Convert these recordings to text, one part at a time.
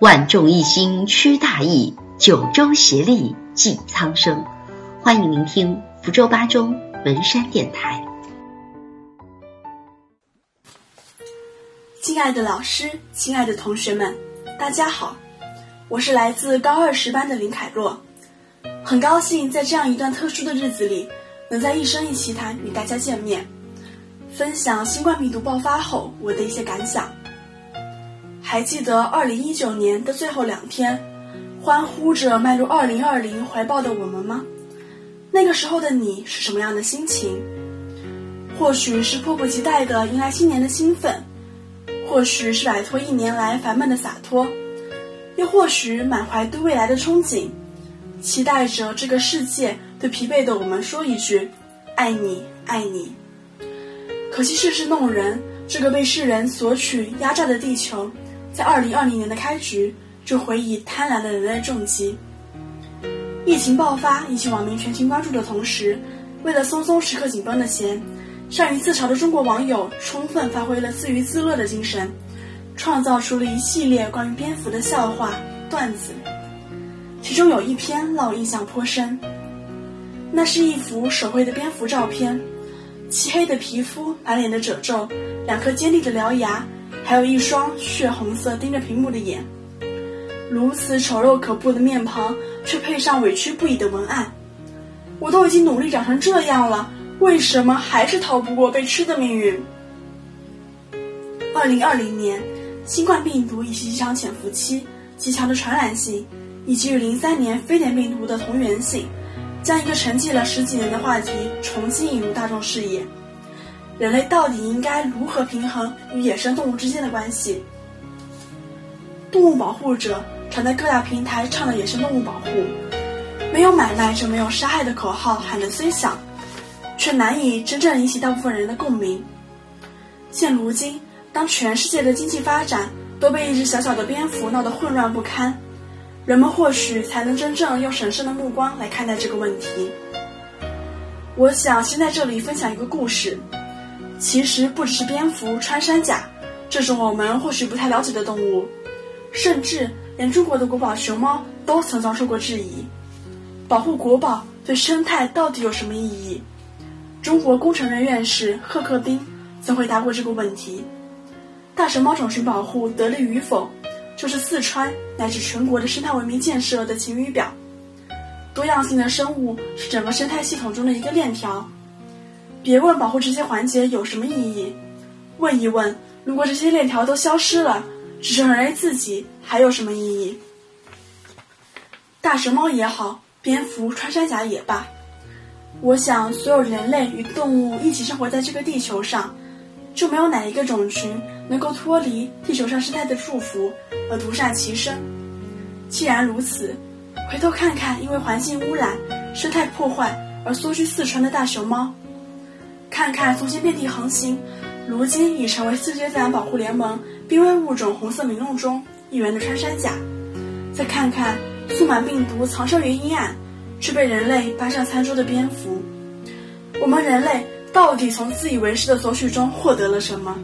万众一心驱大疫，九州协力济苍生。欢迎聆听福州八中文山电台。亲爱的老师，亲爱的同学们，大家好，我是来自高二十班的林凯洛，很高兴在这样一段特殊的日子里，能在一生一奇谈与大家见面，分享新冠病毒爆发后我的一些感想。还记得二零一九年的最后两天，欢呼着迈入二零二零怀抱的我们吗？那个时候的你是什么样的心情？或许是迫不及待的迎来新年的兴奋，或许是摆脱一年来烦闷的洒脱，又或许满怀对未来的憧憬，期待着这个世界对疲惫的我们说一句：“爱你，爱你。”可惜世事弄人，这个被世人索取压榨的地球。在二零二零年的开局，就回以贪婪的人类重击。疫情爆发引起网民全情关注的同时，为了松松时刻紧绷的弦，善于自嘲的中国网友充分发挥了自娱自乐的精神，创造出了一系列关于蝙蝠的笑话段子。其中有一篇让我印象颇深，那是一幅手绘的蝙蝠照片，漆黑的皮肤，满脸的褶皱，两颗尖利的獠牙。还有一双血红色盯着屏幕的眼，如此丑陋可怖的面庞，却配上委屈不已的文案。我都已经努力长成这样了，为什么还是逃不过被吃的命运？二零二零年，新冠病毒以其极长潜伏期、极强的传染性，以及与零三年非典病毒的同源性，将一个沉寂了十几年的话题重新引入大众视野。人类到底应该如何平衡与野生动物之间的关系？动物保护者常在各大平台倡导野生动物保护，没有买卖就没有杀害的口号喊得虽响，却难以真正引起大部分人的共鸣。现如今，当全世界的经济发展都被一只小小的蝙蝠闹得混乱不堪，人们或许才能真正用审慎的目光来看待这个问题。我想先在这里分享一个故事。其实不只是蝙蝠、穿山甲这种我们或许不太了解的动物，甚至连中国的国宝熊猫都曾遭受过质疑。保护国宝对生态到底有什么意义？中国工程院院士贺克斌曾回答过这个问题：大熊猫种群保护得力与否，就是四川乃至全国的生态文明建设的晴雨表。多样性的生物是整个生态系统中的一个链条。别问保护这些环节有什么意义，问一问，如果这些链条都消失了，只剩人类自己，还有什么意义？大熊猫也好，蝙蝠、穿山甲也罢，我想，所有人类与动物一起生活在这个地球上，就没有哪一个种群能够脱离地球上生态的祝福而独善其身。既然如此，回头看看因为环境污染、生态破坏而缩居四川的大熊猫。看看从前遍地横行，如今已成为世界自然保护联盟濒危物种红色名录中一员的穿山甲，再看看宿螨病毒藏身于阴暗，却被人类搬上餐桌的蝙蝠，我们人类到底从自以为是的索取中获得了什么？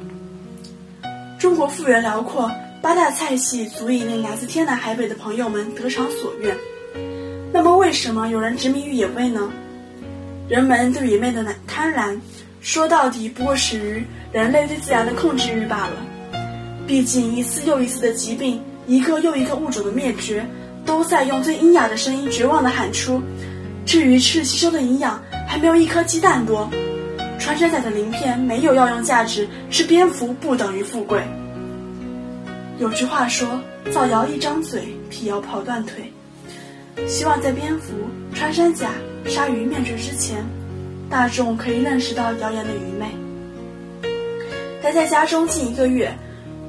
中国幅员辽阔，八大菜系足以令来自天南海北的朋友们得偿所愿，那么为什么有人执迷于野味呢？人们对野味的贪婪。说到底，不过始于人类对自然的控制欲罢了。毕竟，一次又一次的疾病，一个又一个物种的灭绝，都在用最阴哑的声音绝望地喊出：“至于吃吸收的营养还没有一颗鸡蛋多。”穿山甲的鳞片没有药用价值，吃蝙蝠不等于富贵。有句话说：“造谣一张嘴，辟谣跑断腿。”希望在蝙蝠、穿山甲、鲨鱼灭绝之前。大众可以认识到谣言的愚昧。待在家中近一个月，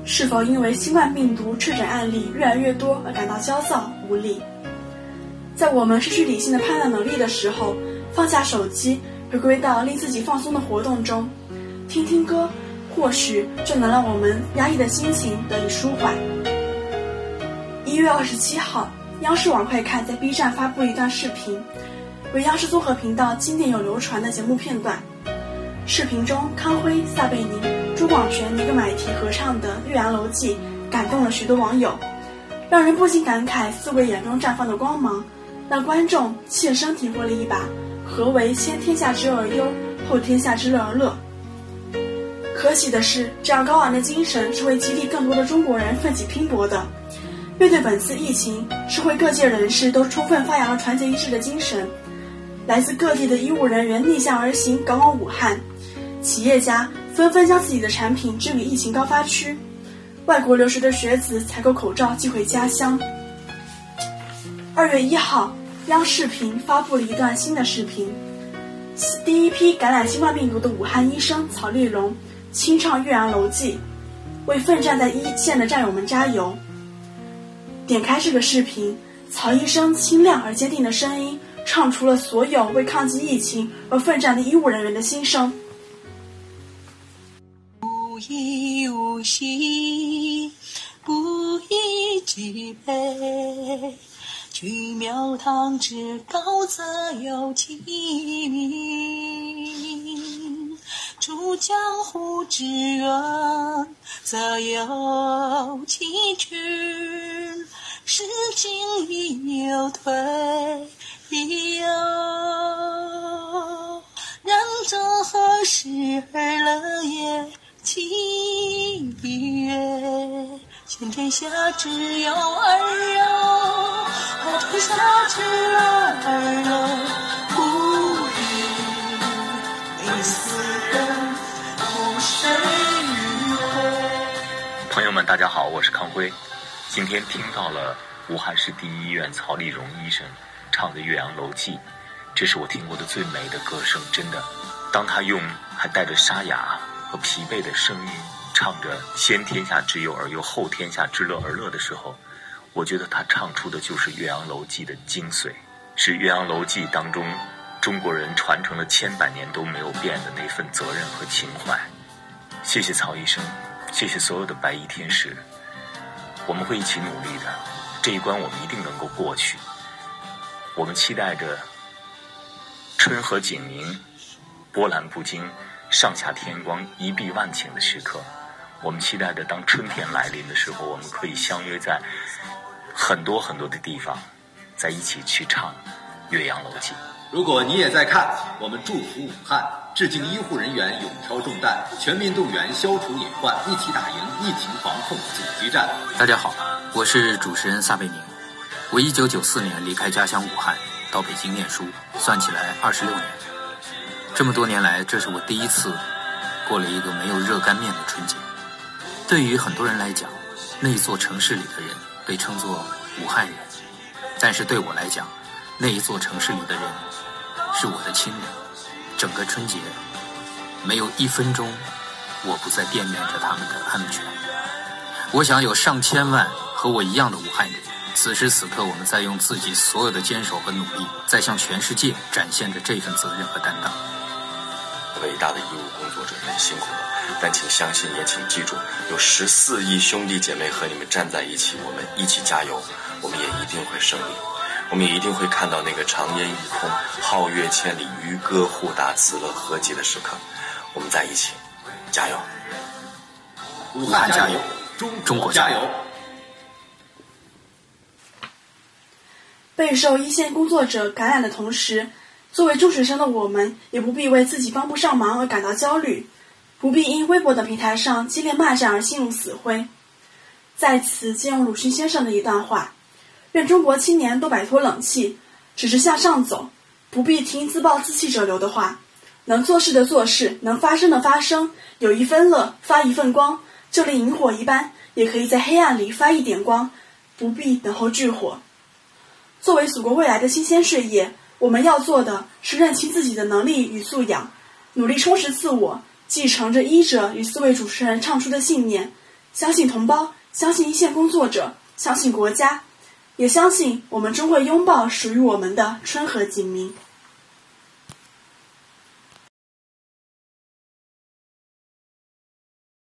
是否因为新冠病毒确诊案例越来越多而感到焦躁无力？在我们失去理性的判断能力的时候，放下手机，回归到令自己放松的活动中，听听歌，或许就能让我们压抑的心情得以舒缓。一月二十七号，央视网快看在 B 站发布一段视频。为央视综合频道经典有流传的节目片段，视频中康辉、撒贝宁、朱广权、尼格买提合唱的《岳阳楼记》感动了许多网友，让人不禁感慨四位眼中绽放的光芒，让观众切身体会了一把何为先天下之忧而忧，后天下之乐而乐。可喜的是，这样高昂的精神是为激励更多的中国人奋起拼搏的。面对本次疫情，社会各界人士都充分发扬了团结一致的精神。来自各地的医务人员逆向而行，赶往武汉；企业家纷纷将自己的产品支给疫情高发区；外国留学的学子采购口罩寄回家乡。二月一号，央视频发布了一段新的视频，第一批感染新冠病毒的武汉医生曹丽蓉清唱《岳阳楼记》，为奋战在一线的战友们加油。点开这个视频，曹医生清亮而坚定的声音。唱出了所有为抗击疫情而奋战的医务人员的心声。不以物喜，不以己悲。举庙堂之高则有其名，出江湖之远则有其君。使进亦有退。咿哟，人生何时而乐也？七月，全天下只有儿哟，天下只有儿哟，不必每死人不谁与会。朋友们，大家好，我是康辉。今天听到了武汉市第一医院曹丽蓉医生。唱的《岳阳楼记》，这是我听过的最美的歌声，真的。当他用还带着沙哑和疲惫的声音唱着“先天下之忧而忧，后天下之乐而乐”的时候，我觉得他唱出的就是《岳阳楼记》的精髓，是《岳阳楼记》当中中国人传承了千百年都没有变的那份责任和情怀。谢谢曹医生，谢谢所有的白衣天使，我们会一起努力的，这一关我们一定能够过去。我们期待着春和景明、波澜不惊、上下天光、一碧万顷的时刻。我们期待着当春天来临的时候，我们可以相约在很多很多的地方，在一起去唱《岳阳楼记》。如果你也在看，我们祝福武汉，致敬医护人员勇挑重担，全民动员消除隐患，一起打赢疫情防控紧急战。大家好，我是主持人撒贝宁。我一九九四年离开家乡武汉，到北京念书，算起来二十六年。这么多年来，这是我第一次过了一个没有热干面的春节。对于很多人来讲，那一座城市里的人被称作武汉人，但是对我来讲，那一座城市里的人是我的亲人。整个春节，没有一分钟我不在惦念着他们的安全。我想有上千万和我一样的武汉人。此时此刻，我们在用自己所有的坚守和努力，在向全世界展现着这份责任和担当。伟大的医务工作者们辛苦了，但请相信，也请记住，有十四亿兄弟姐妹和你们站在一起，我们一起加油，我们也一定会胜利，我们也一定会看到那个长烟一空、皓月千里、渔歌互答、此乐何极的时刻。我们在一起，加油！武汉加油！中国加油！备受一线工作者感染的同时，作为中学生的我们也不必为自己帮不上忙而感到焦虑，不必因微博等平台上激烈骂战而心如死灰。在此借用鲁迅先生的一段话：“愿中国青年都摆脱冷气，只是向上走，不必听自暴自弃者流的话。能做事的做事，能发声的发声，有一分乐发一份光，就连萤火一般，也可以在黑暗里发一点光，不必等候炬火。”作为祖国未来的新鲜血液，我们要做的是认清自己的能力与素养，努力充实自我，继承着医者与四位主持人唱出的信念：相信同胞，相信一线工作者，相信国家，也相信我们终会拥抱属于我们的春和景明。